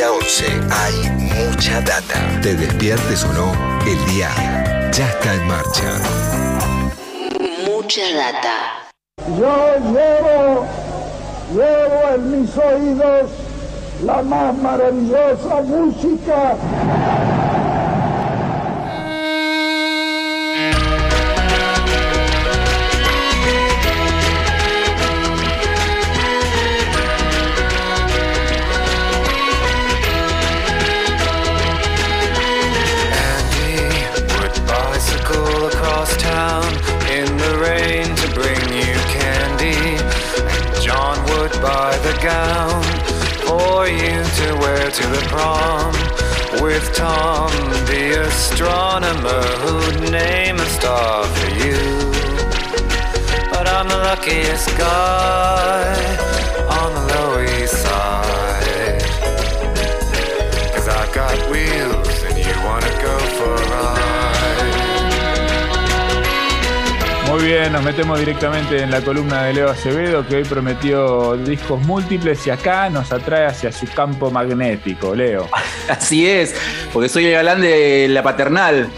9 a 11 hay mucha data. Te despiertes o no, el día ya está en marcha. Mucha data. Yo llevo, llevo en mis oídos la más maravillosa música gown for you to wear to the prom with Tom, the astronomer who'd name a star for you. But I'm the luckiest guy Muy bien, nos metemos directamente en la columna de Leo Acevedo, que hoy prometió discos múltiples y acá nos atrae hacia su campo magnético, Leo. Así es, porque soy el galán de la paternal.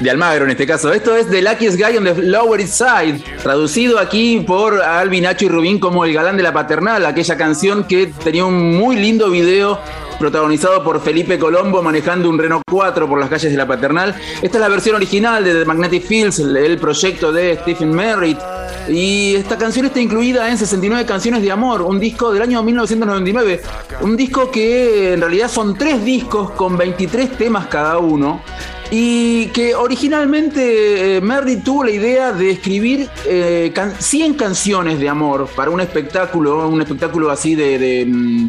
De Almagro en este caso. Esto es The Luckiest Guy on the Lower East Side, traducido aquí por Alvin Nacho y Rubín como el galán de la paternal, aquella canción que tenía un muy lindo video protagonizado por Felipe Colombo manejando un Renault 4 por las calles de la Paternal. Esta es la versión original de The Magnetic Fields, el proyecto de Stephen Merritt. Y esta canción está incluida en 69 canciones de amor, un disco del año 1999. Un disco que en realidad son tres discos con 23 temas cada uno. Y que originalmente eh, Merritt tuvo la idea de escribir 100 eh, canciones de amor para un espectáculo, un espectáculo así de, mm,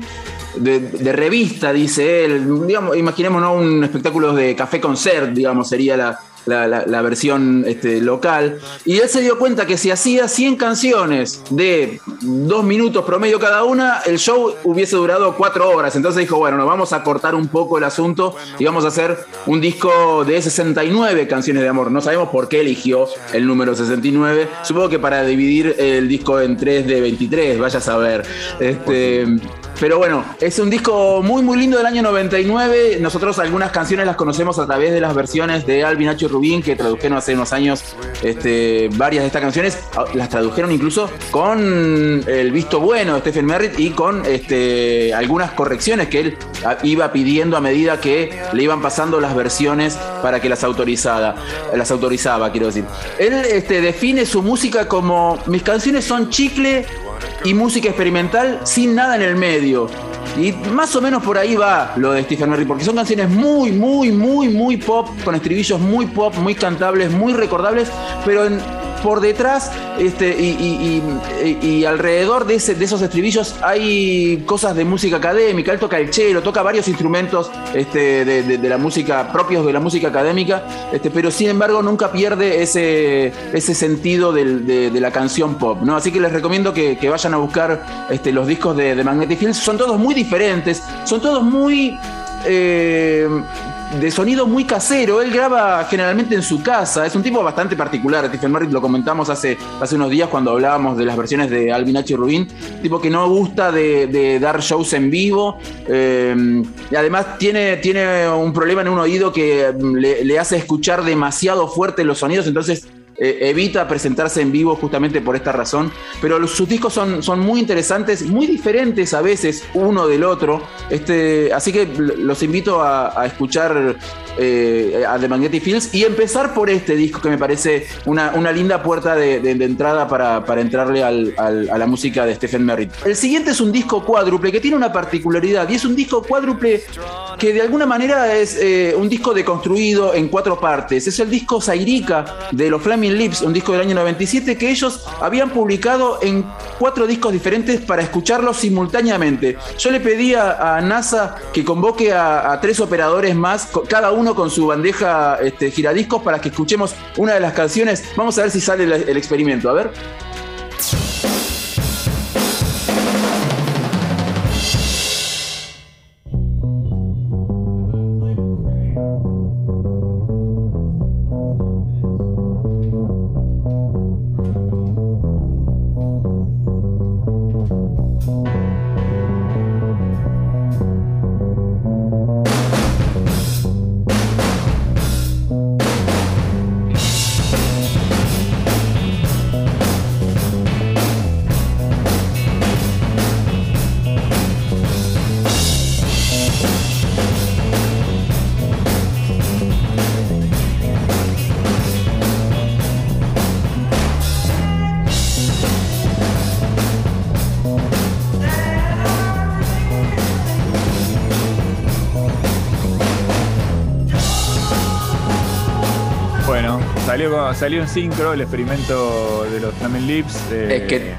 de, revista, dice él. Digamos, imaginémonos un espectáculo de café concert, digamos, sería la, la, versión este, local. Y él se dio cuenta que si hacía 100 canciones de dos minutos promedio cada una, el show hubiese durado cuatro horas. Entonces dijo, bueno, nos vamos a cortar un poco el asunto y vamos a hacer un disco de 69 canciones de amor. No sabemos por qué eligió el número 69. Supongo que para dividir el disco en 3 de 23, vaya a saber. Este, pero bueno, es un disco muy, muy lindo del año 99. Nosotros algunas canciones las conocemos a través de las versiones de Alvin H. Rubín, que tradujeron hace unos años este, varias de estas canciones. Ah, las tradujeron incluso con el visto bueno de Stephen Merritt y con este, algunas correcciones que él iba pidiendo a medida que le iban pasando las versiones para que las autorizara. Las autorizaba, quiero decir. Él este, define su música como mis canciones son chicle y música experimental sin nada en el medio. Y más o menos por ahí va lo de Stephen Merry, porque son canciones muy, muy, muy, muy pop, con estribillos muy pop, muy cantables, muy recordables, pero en por detrás este, y, alrededor de, ese, de, esos estribillos hay cosas de música académica. Él toca el cello, toca varios instrumentos este, de, la música propios de la música académica, este, pero sin embargo nunca pierde ese, ese sentido de, la canción pop. ¿no? Así que les recomiendo que, vayan a buscar este, los discos de, Magnetic Fields. Son todos muy diferentes, son todos muy... Eh, de sonido muy casero. Él graba generalmente en su casa. Es un tipo bastante particular. Stephen Merritt lo comentamos hace, hace unos días cuando hablábamos de las versiones de Alvin H. Rubin. Tipo que no gusta de, dar shows en vivo. Eh, y además tiene, tiene un problema en un oído que le hace escuchar demasiado fuerte los sonidos. Entonces eh, evita presentarse en vivo justamente por esta razón, pero sus discos son, son muy interesantes, muy diferentes a veces uno del otro, este, así que los invito a, escuchar eh, a The Magnetic Fields y empezar por este disco que me parece una, una linda puerta de, entrada para, entrarle a la música de Stephen Merritt. El siguiente es un disco cuádruple que tiene una particularidad y es un disco cuádruple que de alguna manera es eh, un disco deconstruido en cuatro partes. Es el disco Zairica de los Flaming Lips, un disco del año 97 que ellos habían publicado en cuatro discos diferentes para escucharlos simultáneamente. Yo le pedí a, NASA que convoque a, tres operadores más, cada uno con su bandeja este, giradiscos para que escuchemos una de las canciones. Vamos a ver si sale el experimento. A ver. Salió, salió en sincro el experimento de los Flamin Lips. es que,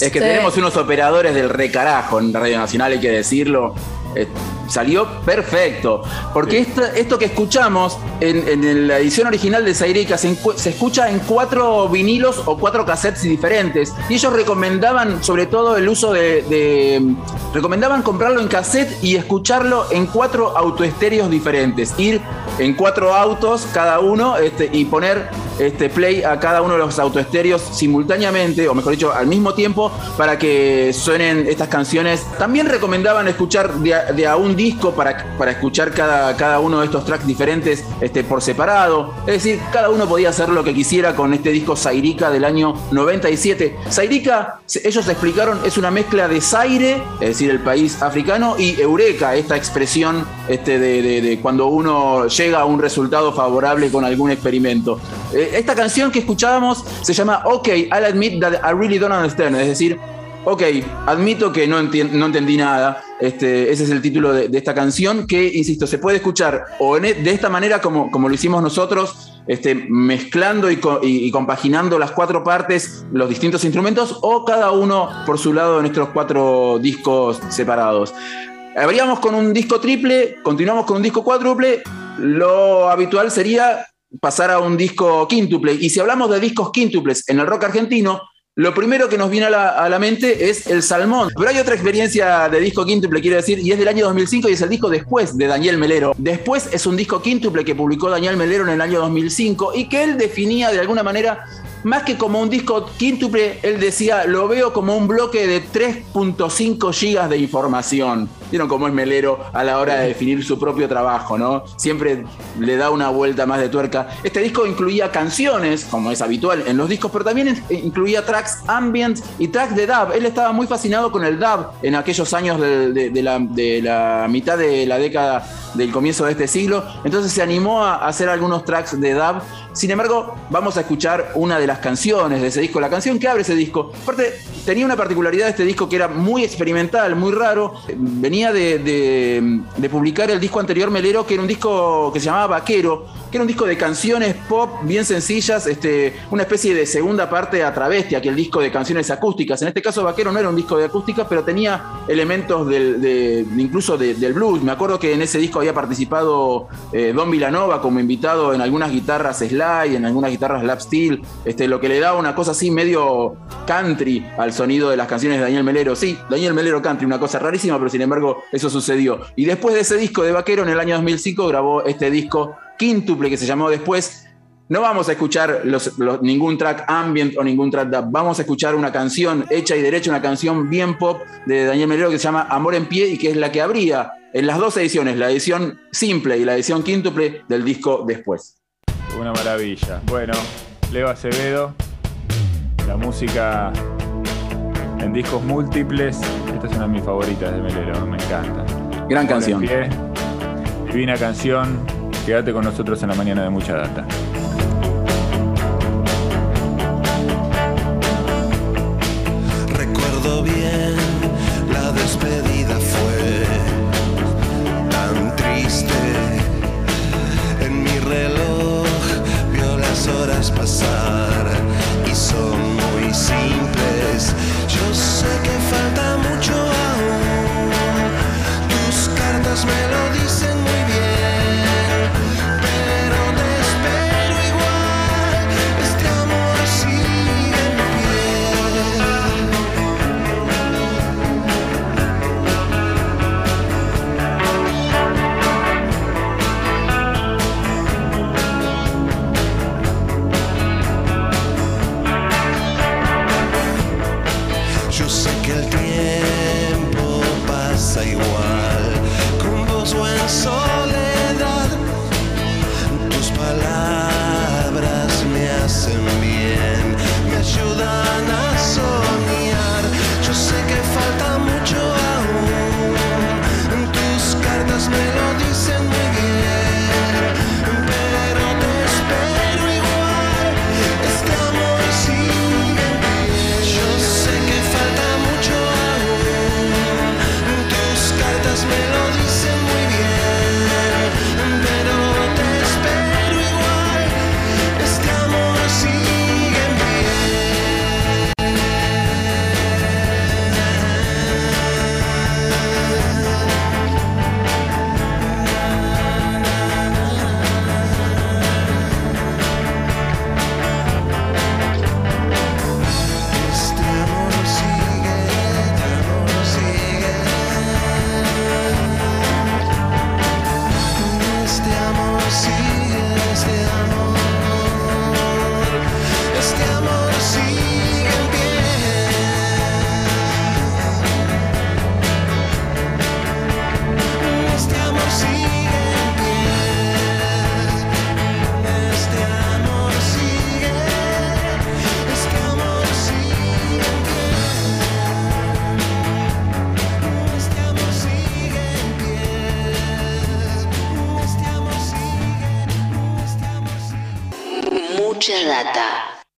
es que tenemos unos operadores del recarajo en Radio Nacional, hay que decirlo. Eh, salió perfecto. Porque esto, que escuchamos en, la edición original de Zairica se, se, escucha en cuatro vinilos o cuatro cassettes diferentes. Y ellos recomendaban, sobre todo, el uso de, recomendaban comprarlo en cassette y escucharlo en cuatro autoestéreos diferentes. Ir en cuatro autos cada uno este, y poner este, play a cada uno de los autoestéreos simultáneamente, o mejor dicho, al mismo tiempo, para que suenen estas canciones. También recomendaban escuchar de a, un disco para, para escuchar cada, cada, uno de estos tracks diferentes este, por separado. Es decir, cada uno podía hacer lo que quisiera con este disco Zairica del año 97. Zairica, ellos explicaron, es una mezcla de Zaire, es decir, el país africano, y Eureka, esta expresión este, de, cuando uno llega a un resultado favorable con algún experimento. Esta canción que escuchábamos se llama OK, I'll admit that I really don't understand. Es decir, ok, admito que no, entendí nada. Este, ese es el título de, esta canción que, insisto, se puede escuchar o e, de esta manera como, como lo hicimos nosotros, este, mezclando y, compaginando las cuatro partes, los distintos instrumentos, o cada uno por su lado de nuestros cuatro discos separados. Habríamos con un disco triple, continuamos con un disco cuádruple, lo habitual sería pasar a un disco quíntuple. Y si hablamos de discos quíntuples en el rock argentino, lo primero que nos viene a la, mente es El Salmón. Pero hay otra experiencia de disco quíntuple, quiero decir, y es del año 2005 y es el disco después de Daniel Melero. Después es un disco quíntuple que publicó Daniel Melero en el año 2005 y que él definía de alguna manera más que como un disco quíntuple, él decía, lo veo como un bloque de 3.5 gigas de información. Vieron cómo es Melero a la hora de definir su propio trabajo, ¿no? Siempre le da una vuelta más de tuerca. Este disco incluía canciones, como es habitual en los discos, pero también incluía tracks ambient y tracks de dub. Él estaba muy fascinado con el dub en aquellos años de, la, de la mitad de la década del comienzo de este siglo. Entonces se animó a hacer algunos tracks de dub. Sin embargo, vamos a escuchar una de las canciones de ese disco, la canción que abre ese disco. Aparte, tenía una particularidad de este disco que era muy experimental, muy raro. Venía de, publicar el disco anterior Melero, que era un disco que se llamaba Vaquero, que era un disco de canciones pop bien sencillas, este, una especie de segunda parte a travestia, que el disco de canciones acústicas. En este caso, Vaquero no era un disco de acústica, pero tenía elementos de, incluso del blues. Me acuerdo que en ese disco había participado eh, Don Villanova como invitado en algunas guitarras slide, en algunas guitarras lap steel, este, lo que le daba una cosa así medio country al sonido de las canciones de Daniel Melero. Sí, Daniel Melero country, una cosa rarísima, pero sin embargo eso sucedió. Y después de ese disco de Vaquero, en el año 2005, grabó este disco quíntuple que se llamó después. No vamos a escuchar ningún track ambient o ningún track dub. Vamos a escuchar una canción hecha y derecha, una canción bien pop de Daniel Melero que se llama Amor en Pie y que es la que abría en las dos ediciones, la edición simple y la edición quíntuple del disco después. Una maravilla. Bueno, Leo Acevedo, la música en discos múltiples. Esta es una de mis favoritas de Melero, me encanta. Gran canción. divina canción Quédate con nosotros en la mañana de mucha data. Recuerdo bien, la despedida fue tan triste. En mi reloj vio las horas pasar y son muy simples. Yo sé que falta see.